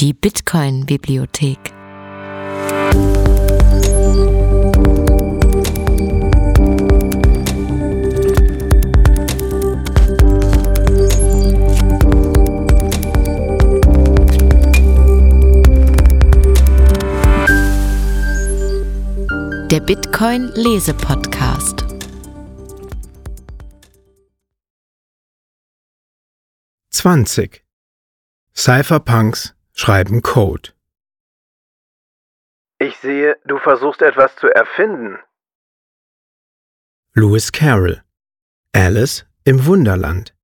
Die Bitcoin-Bibliothek. Der Bitcoin-Lese-Podcast. Zwanzig. Cypherpunks schreiben Code. Ich sehe, du versuchst etwas zu erfinden. Lewis Carroll. Alice im Wunderland.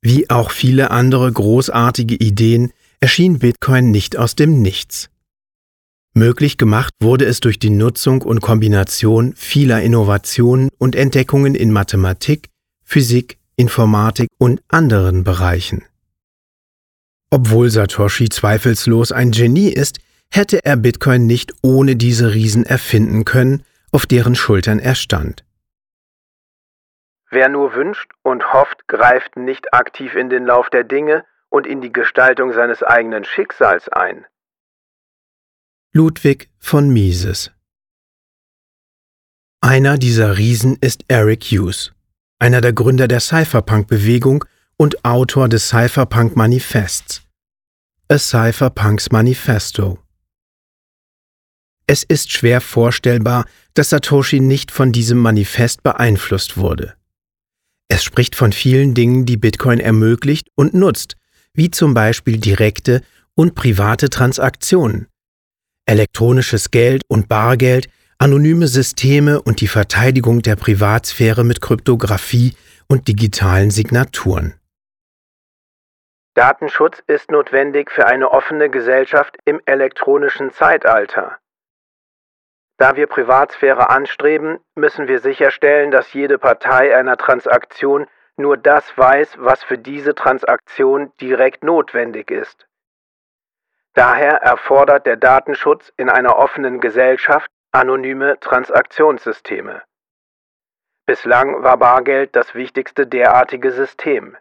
Wie auch viele andere großartige Ideen erschien Bitcoin nicht aus dem Nichts. Möglich gemacht wurde es durch die Nutzung und Kombination vieler Innovationen und Entdeckungen in Mathematik, Physik, Informatik und anderen Bereichen. Obwohl Satoshi zweifellos ein Genie ist, hätte er Bitcoin nicht ohne diese Riesen erfinden können, auf deren Schultern er stand. Wer nur wünscht und hofft, greift nicht aktiv in den Lauf der Dinge und in die Gestaltung seines eigenen Schicksals ein. Ludwig von Mises Einer dieser Riesen ist Eric Hughes, einer der Gründer der Cypherpunk-Bewegung und Autor des Cypherpunk-Manifests. A Cypherpunks Manifesto. Es ist schwer vorstellbar, dass Satoshi nicht von diesem Manifest beeinflusst wurde. Es spricht von vielen Dingen, die Bitcoin ermöglicht und nutzt, wie zum Beispiel direkte und private Transaktionen, elektronisches Geld und Bargeld, anonyme Systeme und die Verteidigung der Privatsphäre mit Kryptographie und digitalen Signaturen. Datenschutz ist notwendig für eine offene Gesellschaft im elektronischen Zeitalter. Da wir Privatsphäre anstreben, müssen wir sicherstellen, dass jede Partei einer Transaktion nur das weiß, was für diese Transaktion direkt notwendig ist. Daher erfordert der Datenschutz in einer offenen Gesellschaft anonyme Transaktionssysteme. Bislang war Bargeld das wichtigste derartige System.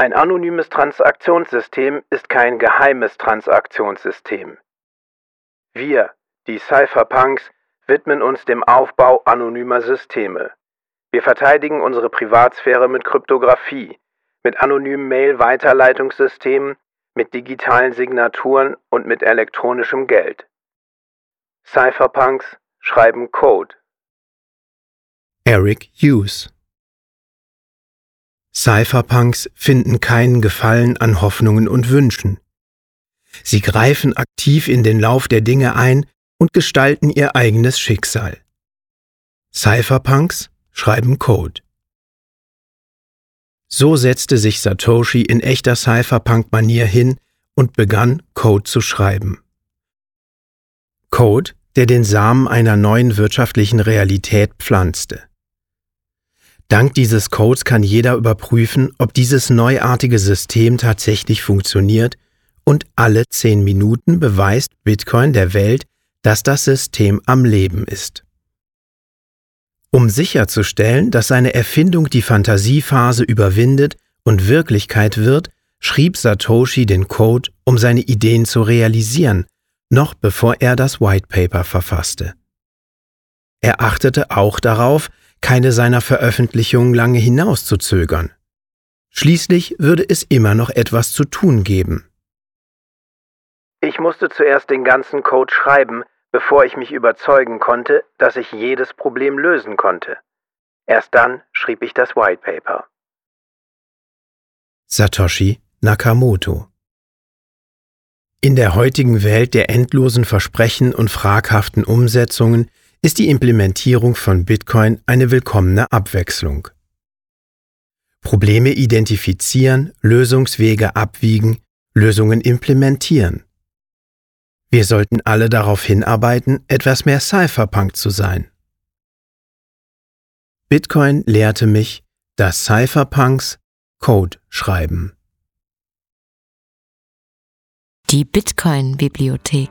Ein anonymes Transaktionssystem ist kein geheimes Transaktionssystem. Wir, die Cypherpunks, widmen uns dem Aufbau anonymer Systeme. Wir verteidigen unsere Privatsphäre mit Kryptographie, mit anonymen Mail-Weiterleitungssystemen, mit digitalen Signaturen und mit elektronischem Geld. Cypherpunks schreiben Code. Eric Hughes Cypherpunks finden keinen Gefallen an Hoffnungen und Wünschen. Sie greifen aktiv in den Lauf der Dinge ein und gestalten ihr eigenes Schicksal. Cypherpunks schreiben Code. So setzte sich Satoshi in echter Cypherpunk-Manier hin und begann Code zu schreiben. Code, der den Samen einer neuen wirtschaftlichen Realität pflanzte. Dank dieses Codes kann jeder überprüfen, ob dieses neuartige System tatsächlich funktioniert und alle zehn Minuten beweist Bitcoin der Welt, dass das System am Leben ist. Um sicherzustellen, dass seine Erfindung die Fantasiephase überwindet und Wirklichkeit wird, schrieb Satoshi den Code, um seine Ideen zu realisieren, noch bevor er das White Paper verfasste. Er achtete auch darauf, keine seiner Veröffentlichungen lange hinauszuzögern. Schließlich würde es immer noch etwas zu tun geben. Ich musste zuerst den ganzen Code schreiben, bevor ich mich überzeugen konnte, dass ich jedes Problem lösen konnte. Erst dann schrieb ich das White Paper. Satoshi Nakamoto In der heutigen Welt der endlosen Versprechen und fraghaften Umsetzungen ist die Implementierung von Bitcoin eine willkommene Abwechslung. Probleme identifizieren, Lösungswege abwiegen, Lösungen implementieren. Wir sollten alle darauf hinarbeiten, etwas mehr Cypherpunk zu sein. Bitcoin lehrte mich, dass Cypherpunks Code schreiben. Die Bitcoin-Bibliothek.